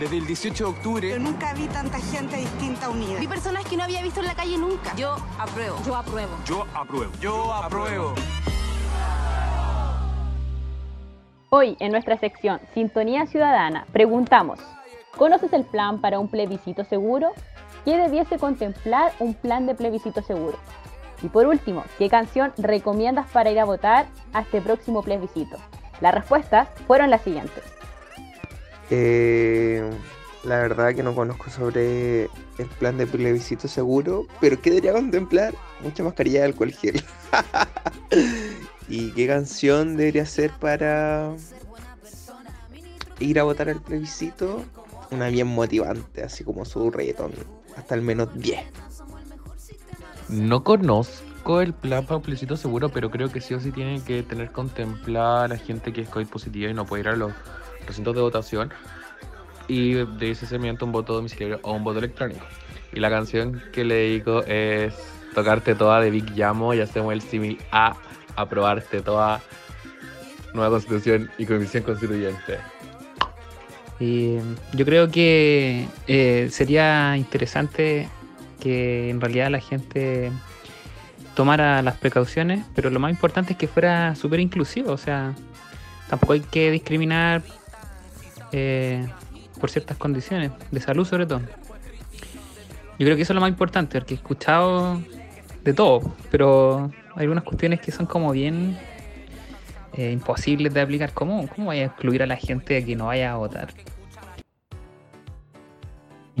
Desde el 18 de octubre. Yo nunca vi tanta gente distinta unida. Vi personas que no había visto en la calle nunca. Yo apruebo. Yo apruebo. Yo apruebo. Yo apruebo. Hoy, en nuestra sección Sintonía Ciudadana, preguntamos, ¿conoces el plan para un plebiscito seguro? ¿Qué debiese contemplar un plan de plebiscito seguro? Y por último, ¿qué canción recomiendas para ir a votar a este próximo plebiscito? Las respuestas fueron las siguientes. Eh, la verdad que no conozco sobre el plan de plebiscito seguro, pero ¿qué debería contemplar? Mucha mascarilla de alcohol gel. ¿Y qué canción debería ser para ir a votar al plebiscito? Una bien motivante, así como su reggaetón. Hasta al menos 10. No conozco el plan para plebiscito seguro, pero creo que sí o sí tienen que tener contemplada a la gente que es COVID positiva y no puede ir a los recintos de votación. Y de ese seguimiento un voto domiciliario o un voto electrónico. Y la canción que le dedico es Tocarte Toda de Big Llamo y hacemos el símil a aprobarte toda nueva constitución y comisión constituyente. Y yo creo que eh, sería interesante que en realidad la gente tomara las precauciones, pero lo más importante es que fuera súper inclusivo, o sea, tampoco hay que discriminar eh, por ciertas condiciones, de salud sobre todo. Yo creo que eso es lo más importante, porque he escuchado de todo, pero hay algunas cuestiones que son como bien eh, imposibles de aplicar. ¿Cómo, ¿Cómo vaya a excluir a la gente de que no vaya a votar?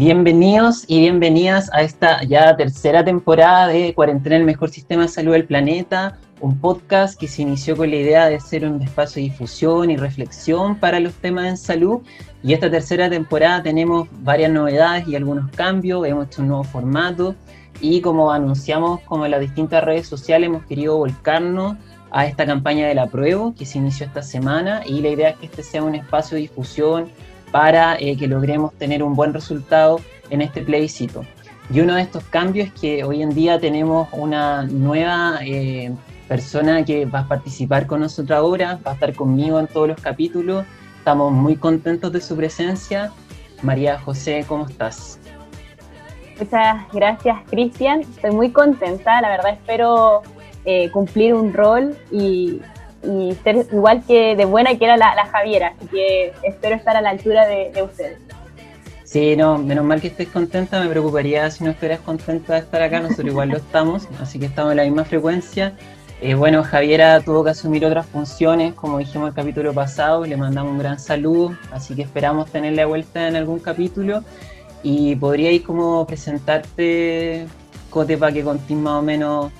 Bienvenidos y bienvenidas a esta ya tercera temporada de Cuarentena, el mejor sistema de salud del planeta, un podcast que se inició con la idea de ser un espacio de difusión y reflexión para los temas en salud. Y esta tercera temporada tenemos varias novedades y algunos cambios, hemos hecho un nuevo formato y como anunciamos como en las distintas redes sociales hemos querido volcarnos a esta campaña de la prueba que se inició esta semana y la idea es que este sea un espacio de difusión para eh, que logremos tener un buen resultado en este plebiscito. Y uno de estos cambios es que hoy en día tenemos una nueva eh, persona que va a participar con nosotros ahora, va a estar conmigo en todos los capítulos. Estamos muy contentos de su presencia. María José, ¿cómo estás? Muchas gracias, Cristian. Estoy muy contenta. La verdad, espero eh, cumplir un rol y, ser igual que de buena que era la, Javiera. Así que espero estar a la altura de, ustedes. Sí, no, menos mal que estés contenta. Me preocuparía si no estuvieras contenta de estar acá. Nosotros igual lo estamos, así que estamos en la misma frecuencia. Eh, bueno, Javiera tuvo que asumir otras funciones, como dijimos el capítulo pasado, le mandamos un gran saludo, así que esperamos tenerla de vuelta en algún capítulo. Y podríais como presentarte, Cote, para que contéis más o menos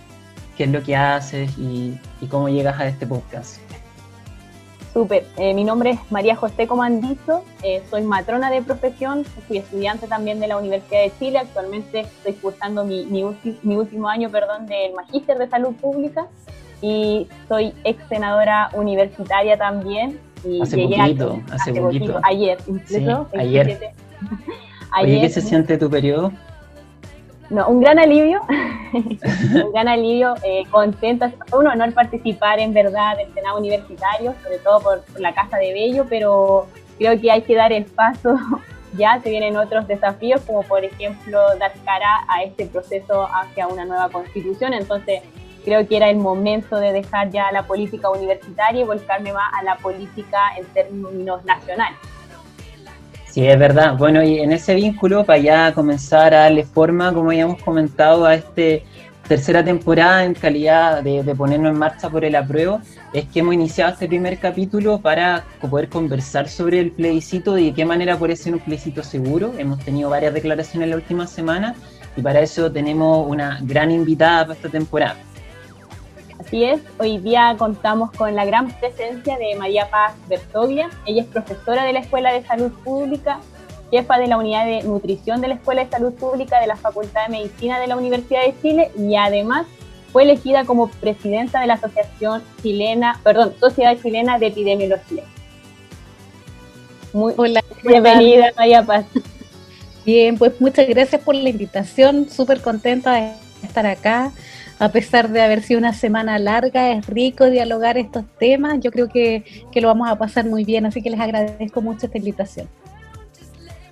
qué es lo que haces y, cómo llegas a este podcast. Súper, eh, mi nombre es María José Comandizo, eh, soy matrona de profesión, fui estudiante también de la Universidad de Chile, actualmente estoy cursando mi, mi, último año perdón, del Magíster de Salud Pública y soy ex senadora universitaria también. Y hace poquito, hace, poquito. ayer incluso. ayer. Oye, ¿qué se siente tu periodo? No, un gran alivio, un gran alivio, eh, contenta, un honor participar en verdad del Senado Universitario, sobre todo por, la Casa de Bello, pero creo que hay que dar el paso, ya se vienen otros desafíos, como por ejemplo dar cara a este proceso hacia una nueva constitución, entonces creo que era el momento de dejar ya la política universitaria y volcarme más a la política en términos nacionales. Sí, es verdad. Bueno, y en ese vínculo, para ya comenzar a darle forma, como habíamos comentado, a esta tercera temporada en calidad de, ponernos en marcha por el apruebo, es que hemos iniciado este primer capítulo para poder conversar sobre el plebiscito y de qué manera puede ser un plebiscito seguro. Hemos tenido varias declaraciones la última semana y para eso tenemos una gran invitada para esta temporada. Así es, hoy día contamos con la gran presencia de María Paz Bertoglia. Ella es profesora de la Escuela de Salud Pública, jefa de la Unidad de Nutrición de la Escuela de Salud Pública de la Facultad de Medicina de la Universidad de Chile y además fue elegida como presidenta de la Asociación Chilena, perdón, Sociedad Chilena de Epidemiología. Muy Hola, bienvenida, María Paz. Bien, pues muchas gracias por la invitación, súper contenta de estar acá a pesar de haber sido una semana larga, es rico dialogar estos temas. Yo creo que, lo vamos a pasar muy bien, así que les agradezco mucho esta invitación.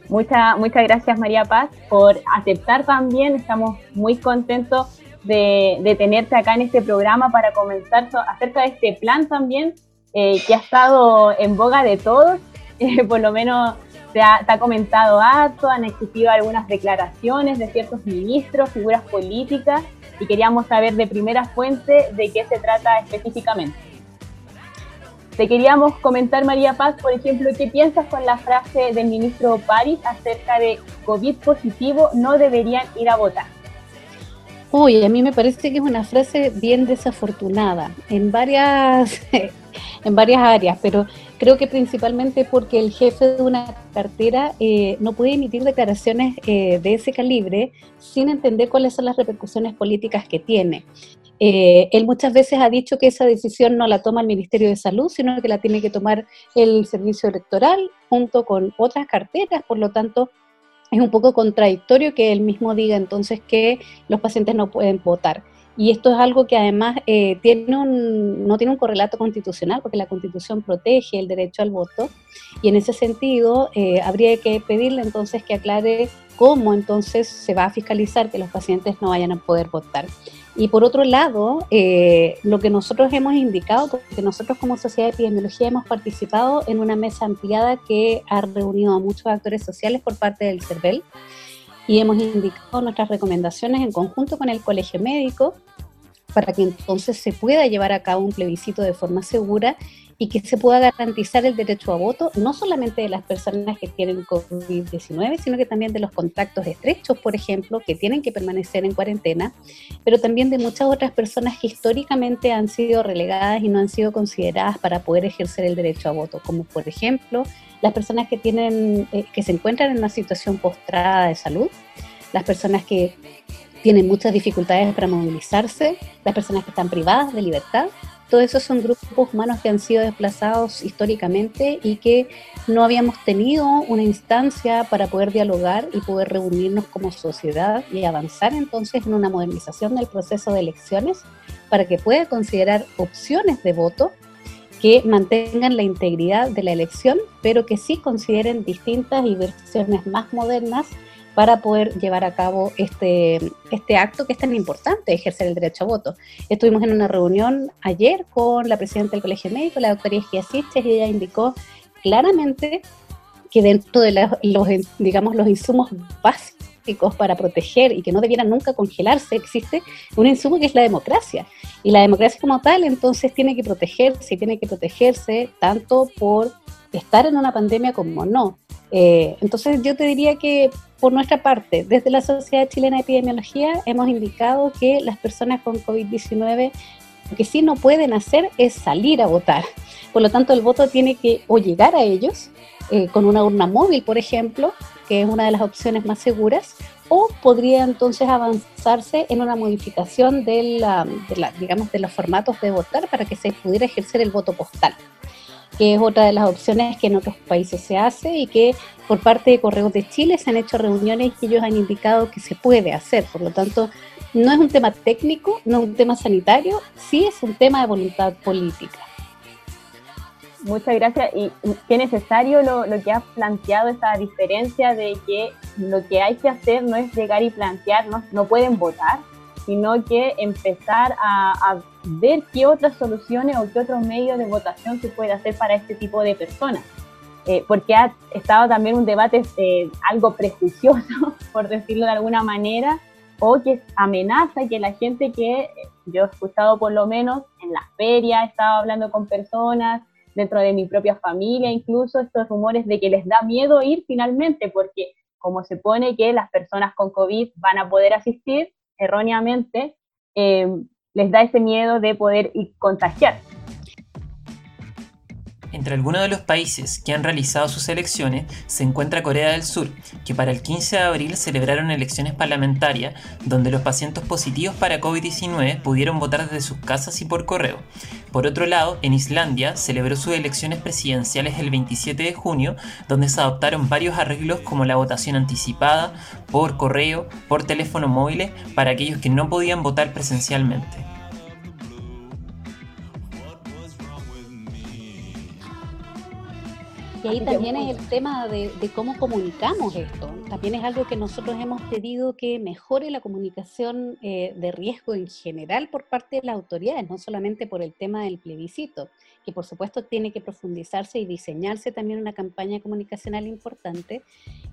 Muchas muchas gracias María Paz por aceptar también. Estamos muy contentos de, de tenerte acá en este programa para comenzar acerca de este plan también eh, que ha estado en boga de todos. Eh, por lo menos se ha, se ha, comentado harto, han existido algunas declaraciones de ciertos ministros, figuras políticas y queríamos saber de primera fuente de qué se trata específicamente. Te queríamos comentar, María Paz, por ejemplo, ¿qué piensas con la frase del ministro París acerca de COVID positivo no deberían ir a votar? Uy, a mí me parece que es una frase bien desafortunada en varias, en varias áreas, pero creo que principalmente porque el jefe de una cartera eh, no puede emitir declaraciones eh, de ese calibre sin entender cuáles son las repercusiones políticas que tiene. Eh, él muchas veces ha dicho que esa decisión no la toma el Ministerio de Salud, sino que la tiene que tomar el Servicio Electoral junto con otras carteras, por lo tanto es un poco contradictorio que él mismo diga entonces que los pacientes no pueden votar. Y esto es algo que además eh, no tiene un correlato constitucional, porque la constitución protege el derecho al voto, y en ese sentido eh, habría que pedirle entonces que aclare cómo entonces se va a fiscalizar que los pacientes no vayan a poder votar. Y por otro lado, eh, lo que nosotros hemos indicado, porque nosotros como Sociedad de Epidemiología hemos participado en una mesa ampliada que ha reunido a muchos actores sociales por parte del CERVEL y hemos indicado nuestras recomendaciones en conjunto con el Colegio Médico para que entonces se pueda llevar a cabo un plebiscito de forma segura y que se pueda garantizar el derecho a voto, no solamente de las personas que tienen COVID-19, sino que también de los contactos estrechos, por ejemplo, que tienen que permanecer en cuarentena, pero también de muchas otras personas que históricamente han sido relegadas y no han sido consideradas para poder ejercer el derecho a voto, como por ejemplo las personas que, tienen, eh, que se encuentran en una situación postrada de salud, las personas que tienen muchas dificultades para movilizarse, las personas que están privadas de libertad todos esos son grupos humanos que han sido desplazados históricamente y que no habíamos tenido una instancia para poder dialogar y poder reunirnos como sociedad y avanzar entonces en una modernización del proceso de elecciones para que pueda considerar opciones de voto que mantengan la integridad de la elección, pero que sí consideren distintas y versiones más modernas para poder llevar a cabo este, este acto que es tan importante, ejercer el derecho a voto. Estuvimos en una reunión ayer con la presidenta del Colegio Médico, la doctora Isquia Siches, y ella indicó claramente que dentro de los, digamos, los insumos básicos para proteger y que no debieran nunca congelarse, existe un insumo que es la democracia. Y la democracia como tal, entonces, tiene que protegerse, tiene que protegerse tanto por estar en una pandemia como no. Eh, entonces yo te diría que por nuestra parte, desde la Sociedad Chilena de Epidemiología hemos indicado que las personas con COVID-19 lo que sí no pueden hacer es salir a votar. Por lo tanto, el voto tiene que o llegar a ellos eh, con una urna móvil, por ejemplo, que es una de las opciones más seguras, o podría entonces avanzarse en una modificación de, la, de, la, digamos, de los formatos de votar para que se pudiera ejercer el voto postal que es otra de las opciones que en otros países se hace y que por parte de Correos de Chile se han hecho reuniones y ellos han indicado que se puede hacer. Por lo tanto, no es un tema técnico, no es un tema sanitario, sí es un tema de voluntad política. Muchas gracias. Y qué necesario lo, lo, que has planteado, esa diferencia de que lo que hay que hacer no es llegar y plantear, no, no pueden votar, sino que empezar a, a, ver qué otras soluciones o qué otros medios de votación se puede hacer para este tipo de personas. Eh, porque ha estado también un debate eh, algo prejuicioso, por decirlo de alguna manera, o que amenaza que la gente que eh, yo he escuchado por lo menos en las ferias, he estado hablando con personas, dentro de mi propia familia, incluso estos rumores de que les da miedo ir finalmente, porque como se pone que las personas con COVID van a poder asistir, erróneamente, eh, les da ese miedo de poder contagiar. Entre algunos de los países que han realizado sus elecciones se encuentra Corea del Sur, que para el 15 de abril celebraron elecciones parlamentarias donde los pacientes positivos para COVID-19 pudieron votar desde sus casas y por correo. Por otro lado, en Islandia celebró sus elecciones presidenciales el 27 de junio, donde se adoptaron varios arreglos como la votación anticipada, por correo, por teléfono móviles, para aquellos que no podían votar presencialmente. Y ahí también es el tema de, de cómo comunicamos esto. También es algo que nosotros hemos pedido que mejore la comunicación eh, de riesgo en general por parte de las autoridades, no solamente por el tema del plebiscito, que por supuesto tiene que profundizarse y diseñarse también una campaña comunicacional importante,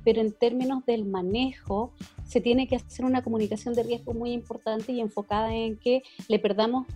pero en términos del manejo se tiene que hacer una comunicación de riesgo muy importante y enfocada en que le perdamos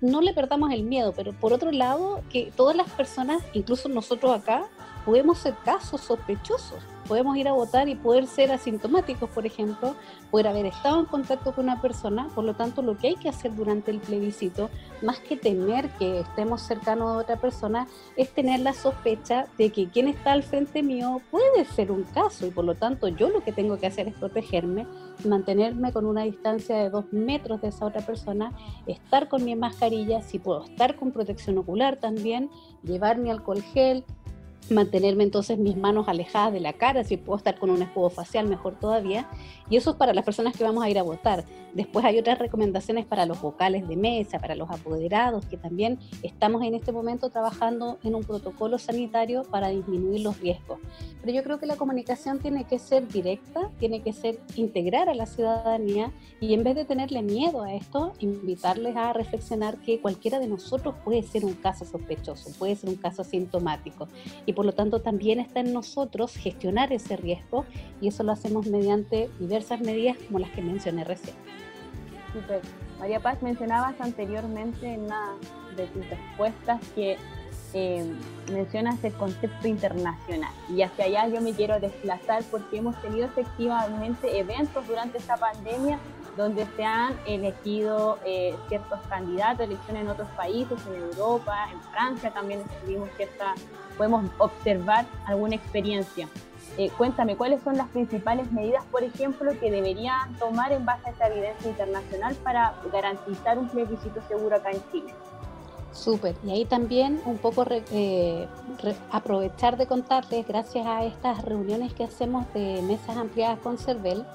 no le perdamos el miedo, pero por otro lado, que todas las personas, incluso nosotros acá, podemos ser casos sospechosos. Podemos ir a votar y poder ser asintomáticos, por ejemplo, poder haber estado en contacto con una persona. Por lo tanto, lo que hay que hacer durante el plebiscito, más que temer que estemos cercanos a otra persona, es tener la sospecha de que quien está al frente mío puede ser un caso y por lo tanto yo lo que tengo que hacer es protegerme, mantenerme con una distancia de dos metros de esa otra persona, estar con mi mascarilla, si puedo estar con protección ocular también, llevar mi alcohol gel, mantenerme entonces mis manos alejadas de la cara, si puedo estar con un escudo facial, mejor todavía. Y eso es para las personas que vamos a ir a votar. Después hay otras recomendaciones para los vocales de mesa, para los apoderados, que también estamos en este momento trabajando en un protocolo sanitario para disminuir los riesgos. Pero yo creo que la comunicación tiene que ser directa, tiene que ser integrar a la ciudadanía y en vez de tenerle miedo a esto, invitarles a reflexionar que cualquiera de nosotros puede ser un caso sospechoso, puede ser un caso asintomático. Y por lo tanto también está en nosotros gestionar ese riesgo y eso lo hacemos mediante diversas medidas como las que mencioné recién. Super. María Paz, mencionabas anteriormente en una de tus respuestas que eh, mencionas el concepto internacional y hacia allá yo me quiero desplazar porque hemos tenido efectivamente eventos durante esta pandemia donde se han elegido eh, ciertos candidatos, elecciones en otros países, en Europa, en Francia también tuvimos cierta, podemos observar alguna experiencia. Eh, cuéntame, ¿cuáles son las principales medidas, por ejemplo, que deberían tomar en base a esta evidencia internacional para garantizar un plebiscito seguro acá en Chile? Súper, y ahí también un poco re, eh, aprovechar de contarles, gracias a estas reuniones que hacemos de mesas ampliadas con CERVEL,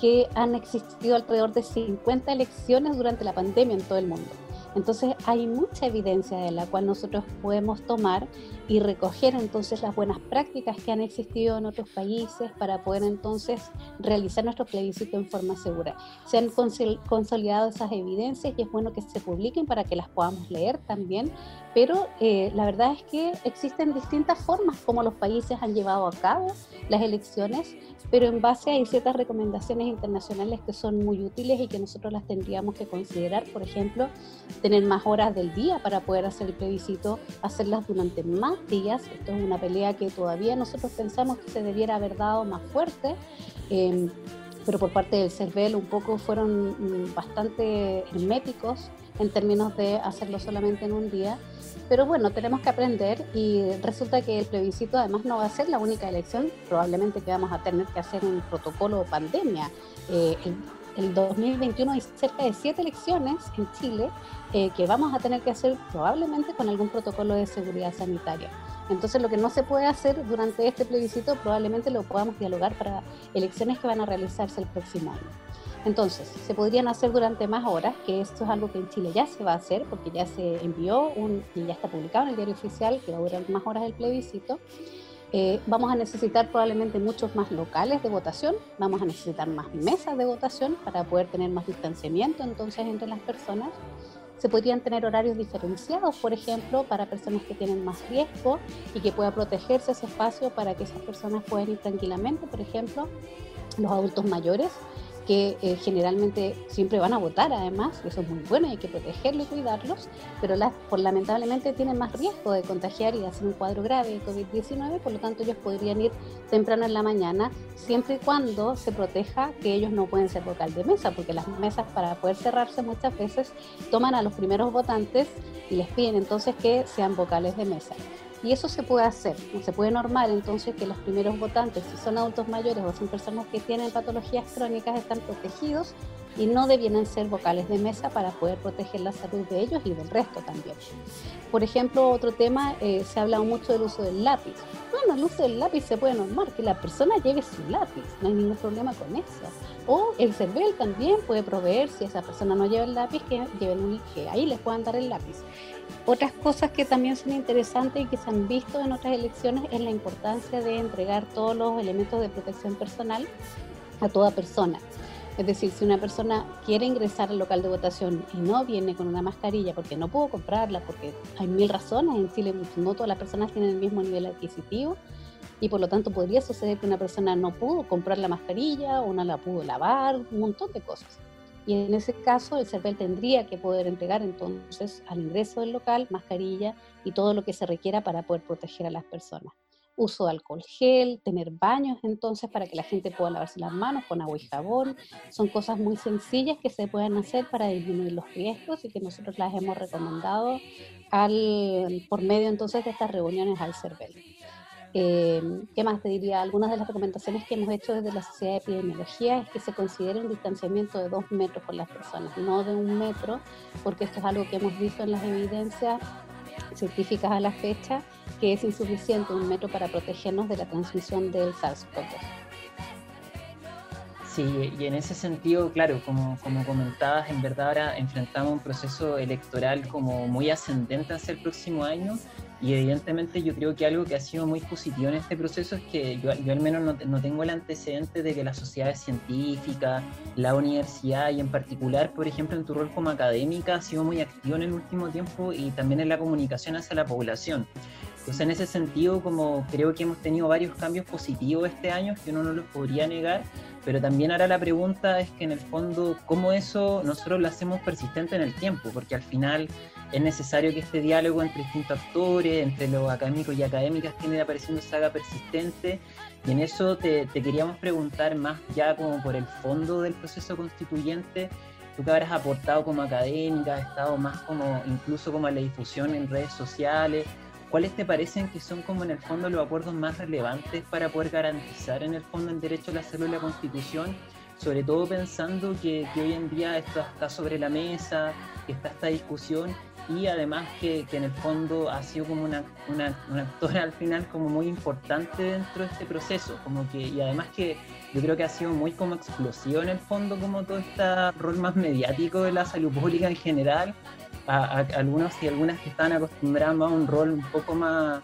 que han existido alrededor de 50 elecciones durante la pandemia en todo el mundo. Entonces hay mucha evidencia de la cual nosotros podemos tomar y recoger entonces las buenas prácticas que han existido en otros países para poder entonces realizar nuestro plebiscito en forma segura. Se han consolidado esas evidencias y es bueno que se publiquen para que las podamos leer también, pero eh, la verdad es que existen distintas formas como los países han llevado a cabo las elecciones, pero en base a ciertas recomendaciones internacionales que son muy útiles y que nosotros las tendríamos que considerar, por ejemplo, tener más horas del día para poder hacer el plebiscito, hacerlas durante más días. Esto es una pelea que todavía nosotros pensamos que se debiera haber dado más fuerte. Eh, pero por parte del CERVEL un poco fueron mm, bastante herméticos en términos de hacerlo solamente en un día. Pero bueno, tenemos que aprender y resulta que el plebiscito además no va a ser la única elección, probablemente que vamos a tener que hacer un protocolo pandemia. Eh, el 2021 hay cerca de siete elecciones en Chile eh, que vamos a tener que hacer probablemente con algún protocolo de seguridad sanitaria. Entonces lo que no se puede hacer durante este plebiscito probablemente lo podamos dialogar para elecciones que van a realizarse el próximo año. Entonces, se podrían hacer durante más horas, que esto es algo que en Chile ya se va a hacer, porque ya se envió un, y ya está publicado en el diario oficial, que va a durar más horas el plebiscito. Eh, vamos a necesitar probablemente muchos más locales de votación, vamos a necesitar más mesas de votación para poder tener más distanciamiento entonces entre las personas. Se podrían tener horarios diferenciados, por ejemplo, para personas que tienen más riesgo y que pueda protegerse ese espacio para que esas personas puedan ir tranquilamente, por ejemplo, los adultos mayores que eh, generalmente siempre van a votar además, eso es muy bueno hay que protegerlos y cuidarlos, pero las, por, lamentablemente tienen más riesgo de contagiar y de hacer un cuadro grave de COVID-19, por lo tanto ellos podrían ir temprano en la mañana, siempre y cuando se proteja que ellos no pueden ser vocal de mesa, porque las mesas para poder cerrarse muchas veces toman a los primeros votantes y les piden entonces que sean vocales de mesa. Y eso se puede hacer, se puede normar entonces que los primeros votantes, si son adultos mayores o son personas que tienen patologías crónicas, están protegidos y no debienen ser vocales de mesa para poder proteger la salud de ellos y del resto también. Por ejemplo, otro tema, eh, se ha hablado mucho del uso del lápiz. Bueno, el uso del lápiz se puede normar, que la persona lleve su lápiz, no hay ningún problema con eso. O el CERVEL también puede proveer, si esa persona no lleva el lápiz, que, lleven un, que ahí les puedan dar el lápiz. Otras cosas que también son interesantes y que se han visto en otras elecciones es la importancia de entregar todos los elementos de protección personal a toda persona. Es decir, si una persona quiere ingresar al local de votación y no viene con una mascarilla porque no pudo comprarla, porque hay mil razones, en Chile no todas las personas tienen el mismo nivel adquisitivo y por lo tanto podría suceder que una persona no pudo comprar la mascarilla o no la pudo lavar, un montón de cosas. Y en ese caso, el CERVEL tendría que poder entregar entonces al ingreso del local mascarilla y todo lo que se requiera para poder proteger a las personas. Uso de alcohol gel, tener baños entonces para que la gente pueda lavarse las manos con agua y jabón. Son cosas muy sencillas que se pueden hacer para disminuir los riesgos y que nosotros las hemos recomendado al, por medio entonces de estas reuniones al CERVEL. Eh, ¿Qué más te diría? Algunas de las recomendaciones que hemos hecho desde la Sociedad de Epidemiología es que se considere un distanciamiento de dos metros con las personas, no de un metro, porque esto es algo que hemos visto en las evidencias científicas a la fecha, que es insuficiente un metro para protegernos de la transmisión del SARS-CoV. Sí, y en ese sentido, claro, como, como comentabas, en verdad ahora enfrentamos un proceso electoral como muy ascendente hacia el próximo año y evidentemente yo creo que algo que ha sido muy positivo en este proceso es que yo, yo al menos no, no, tengo el antecedente de que las sociedades científicas, la universidad y en particular, por ejemplo, en tu rol como académica, ha sido muy activo en el último tiempo y también en la comunicación hacia la población. Entonces, en ese sentido, como creo que hemos tenido varios cambios positivos este año, que uno no los podría negar, pero también ahora la pregunta es que en el fondo, ¿cómo eso nosotros lo hacemos persistente en el tiempo? Porque al final es necesario que este diálogo entre distintos actores, entre los académicos y académicas que viene apareciendo se haga persistente. Y en eso te, te, queríamos preguntar más ya como por el fondo del proceso constituyente, tú que habrás aportado como académica, has estado más como incluso como a la difusión en redes sociales, ¿cuáles te parecen que son como en el fondo los acuerdos más relevantes para poder garantizar en el fondo el derecho a la salud y la constitución? Sobre todo pensando que, que hoy en día esto está sobre la mesa, que está esta discusión y además que, que, en el fondo ha sido como una, una, una, actora al final como muy importante dentro de este proceso, como que, y además que yo creo que ha sido muy como explosivo en el fondo como todo este rol más mediático de la salud pública en general, a, a, algunos y algunas que están acostumbrados a un rol un poco más,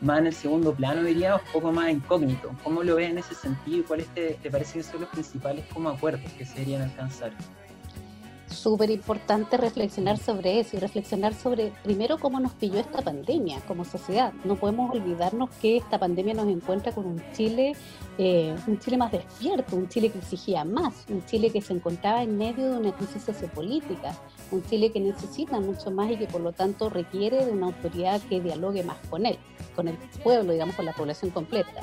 más en el segundo plano, diría, un poco más incógnito. ¿Cómo lo ves en ese sentido y cuáles te, te parecen ser los principales como acuerdos que se deberían alcanzar? súper importante reflexionar sobre eso y reflexionar sobre primero cómo nos pilló esta pandemia como sociedad. No podemos olvidarnos que esta pandemia nos encuentra con un Chile, eh, un Chile más despierto, un Chile que exigía más, un Chile que se encontraba en medio de una crisis sociopolítica, un Chile que necesita mucho más y que por lo tanto requiere de una autoridad que dialogue más con él, con el pueblo, digamos, con la población completa.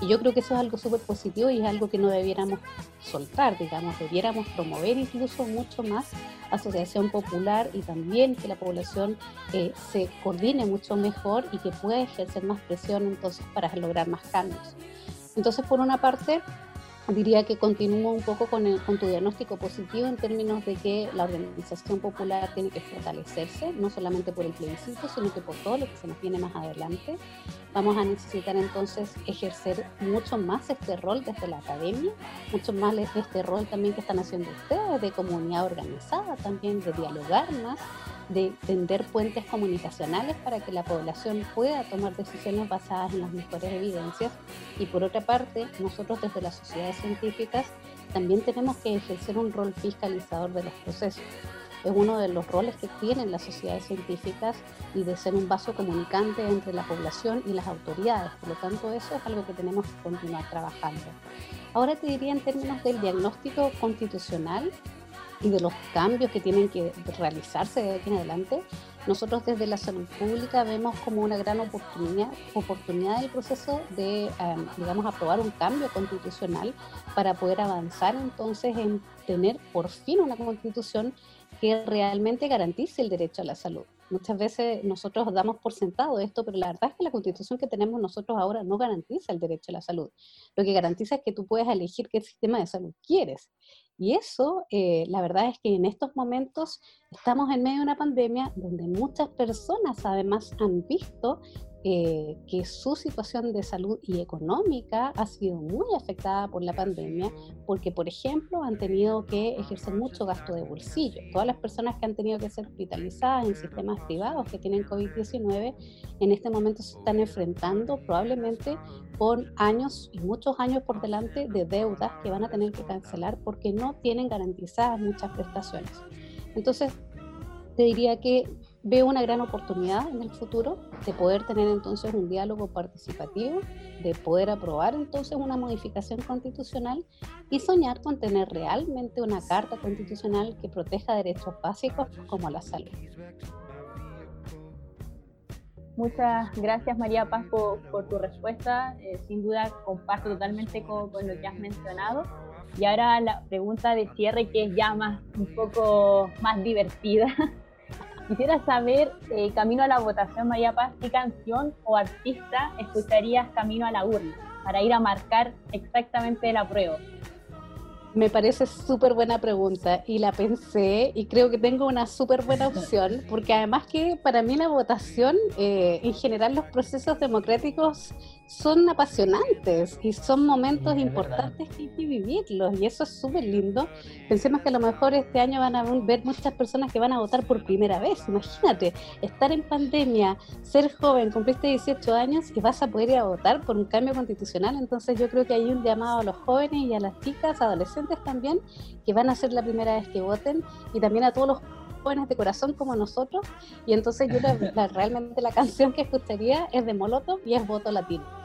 Y yo creo que eso es algo súper positivo y es algo que no debiéramos soltar, digamos, debiéramos promover incluso mucho más asociación popular y también que la población eh, se coordine mucho mejor y que pueda ejercer más presión entonces para lograr más cambios. Entonces, por una parte, diría que continúo un poco con, tu diagnóstico positivo en términos de que la organización popular tiene que fortalecerse, no solamente por el plebiscito, sino que por todo lo que se nos viene más adelante. Vamos a necesitar entonces ejercer mucho más este rol desde la academia, mucho más este rol también que están haciendo ustedes de comunidad organizada, también de dialogar más, de tender puentes comunicacionales para que la población pueda tomar decisiones basadas en las mejores evidencias. Y por otra parte, nosotros desde las sociedades científicas también tenemos que ejercer un rol fiscalizador de los procesos. Es uno de los roles que tienen las sociedades científicas y de ser un vaso comunicante entre la población y las autoridades. Por lo tanto, eso es algo que tenemos que continuar trabajando. Ahora te diría en términos del diagnóstico constitucional, y de los cambios que tienen que realizarse de aquí en adelante, nosotros desde la salud pública vemos como una gran oportunidad, oportunidad del proceso de, um, digamos, aprobar un cambio constitucional para poder avanzar entonces en tener por fin una constitución que realmente garantice el derecho a la salud. Muchas veces nosotros damos por sentado esto, pero la verdad es que la constitución que tenemos nosotros ahora no garantiza el derecho a la salud. Lo que garantiza es que tú puedes elegir qué sistema de salud quieres. Y eso, eh, la verdad es que en estos momentos estamos en medio de una pandemia donde muchas personas además han visto eh, que su situación de salud y económica ha sido muy afectada por la pandemia, porque, por ejemplo, han tenido que ejercer mucho gasto de bolsillo. Todas las personas que han tenido que ser hospitalizadas en sistemas privados que tienen COVID-19, en este momento se están enfrentando probablemente con años y muchos años por delante de deudas que van a tener que cancelar porque no tienen garantizadas muchas prestaciones. Entonces, te diría que veo una gran oportunidad en el futuro de poder tener entonces un diálogo participativo, de poder aprobar entonces una modificación constitucional y soñar con tener realmente una carta constitucional que proteja derechos básicos como la salud. Muchas gracias María Paz por, tu respuesta. Eh, sin duda comparto totalmente con, con, lo que has mencionado. Y ahora la pregunta de cierre que es ya más un poco más divertida. Quisiera saber, eh, camino a la votación, María Paz, qué canción o artista escucharías camino a la urna para ir a marcar exactamente la prueba. Me parece súper buena pregunta y la pensé y creo que tengo una súper buena opción porque además que para mí la votación, eh, en general los procesos democráticos son apasionantes y son momentos importantes que hay que vivirlos y eso es súper lindo. Pensemos que a lo mejor este año van a ver muchas personas que van a votar por primera vez. Imagínate, estar en pandemia, ser joven, cumpliste 18 años y vas a poder ir a votar por un cambio constitucional. Entonces yo creo que hay un llamado a los jóvenes y a las chicas, adolescentes también, que van a ser la primera vez que voten y también a todos los jóvenes de corazón como nosotros. Y entonces yo realmente la canción que escucharía es de Molotov y es Voto Latino.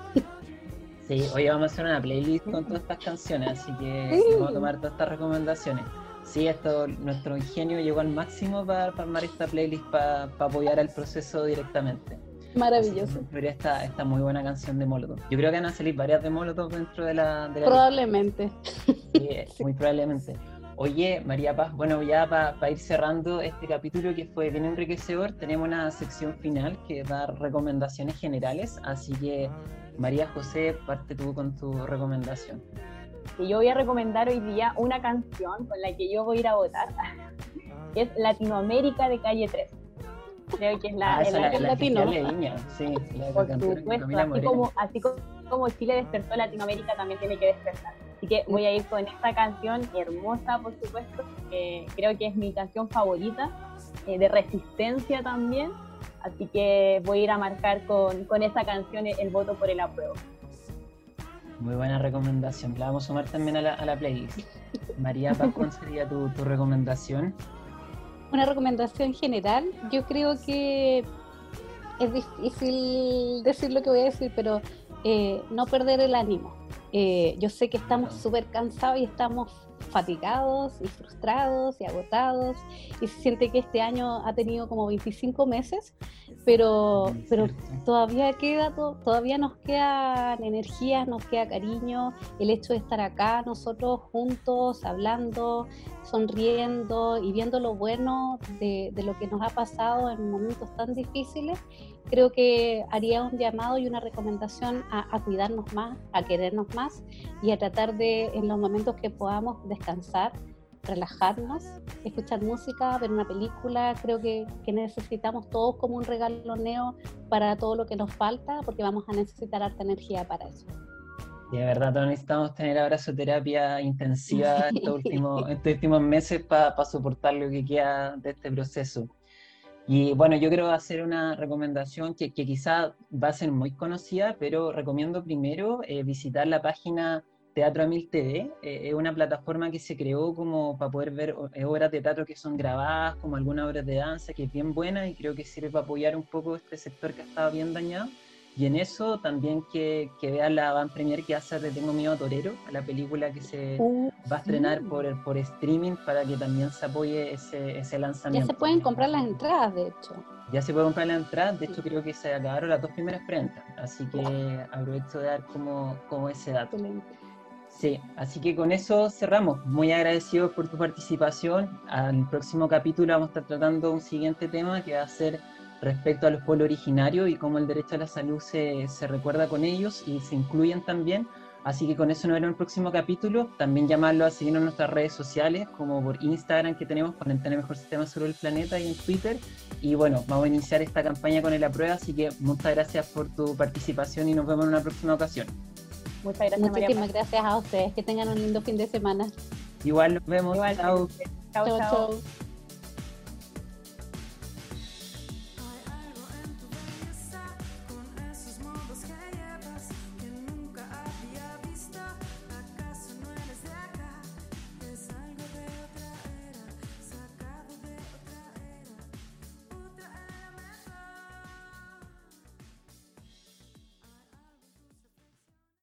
Sí, hoy vamos a hacer una playlist con todas estas canciones, así que vamos a tomar todas estas recomendaciones. Sí, esto, nuestro ingenio llegó al máximo para, armar esta playlist para apoyar al proceso directamente. Maravilloso. Esta, esta muy buena canción de Molotov. Yo creo que van a salir varias de Molotov dentro de la. probablemente. Sí, muy probablemente. Oye, María Paz, bueno, ya para ir cerrando este capítulo que fue bien enriquecedor, tenemos una sección final que va a dar recomendaciones generales, así que María José, parte tú con tu recomendación. Y yo voy a recomendar hoy día una canción con la que yo voy a ir a votar, que es Latinoamérica de Calle 3. Creo que es la, ah, el, la, latino. sí, la Por supuesto, así como, así como Chile despertó, Latinoamérica también tiene que despertar. Así que voy a ir con esta canción hermosa, por supuesto, que creo que es mi canción favorita, eh, de resistencia también. Así que voy a ir a marcar con, con esa canción el voto por el apruebo. Muy buena recomendación. La vamos a sumar también a la, a la playlist. María Paz, ¿cuál sería tu, tu recomendación? Una recomendación general. Yo creo que es difícil decir lo que voy a decir, pero eh, no perder el ánimo. Eh, yo sé que estamos súper cansados y estamos fatigados y frustrados y agotados y se siente que este año ha tenido como 25 meses, pero, pero todavía queda, todavía nos quedan energías, nos queda cariño, el hecho de estar acá nosotros juntos, hablando, sonriendo y viendo lo bueno de, de lo que nos ha pasado en momentos tan difíciles creo que haría un llamado y una recomendación a, cuidarnos más, a querernos más y a tratar de, en los momentos que podamos, descansar, relajarnos, escuchar música, ver una película. Creo que, necesitamos todos como un regaloneo para todo lo que nos falta, porque vamos a necesitar harta energía para eso. de verdad, todos necesitamos tener abrazoterapia intensiva estos últimos, estos últimos meses para soportar lo que queda de este proceso. Y bueno, yo quiero hacer una recomendación que, que quizá va a ser muy conocida, pero recomiendo primero eh, visitar la página Teatro Amil TV. Eh, es una plataforma que se creó como para poder ver eh, obras de teatro que son grabadas, como algunas obras de danza, que es bien buena y creo que sirve para apoyar un poco este sector que ha estado bien dañado. Y en eso también que, que vean la van premier que hace de Tengo Miedo a Torero, la película que se uh, va a estrenar por, por streaming para que también se apoye ese, ese lanzamiento. Ya se pueden comprar las entradas, de hecho. Ya se pueden comprar las entradas, de hecho creo que se acabaron las dos primeras prentas, así que aprovecho de dar como, como ese dato. Sí, así que con eso cerramos. Muy agradecido por tu participación. Al próximo capítulo vamos a estar tratando un siguiente tema que va a ser respecto a los pueblos originarios y cómo el derecho a la salud se, se recuerda con ellos y se incluyen también Así que con eso nos vemos en el próximo capítulo. También llamarlo a seguirnos en nuestras redes sociales, como por Instagram que tenemos, Cuarentena Mejor Sistema sobre el Planeta y en Twitter. Y bueno, vamos a iniciar esta campaña con el aprueba, así que muchas gracias por tu participación y nos vemos en una próxima ocasión. Muchas gracias, María. Muchísimas gracias a ustedes. Que tengan un lindo fin de semana. Igual nos vemos. Igual. Chao. Chao, Chau, chao. chau.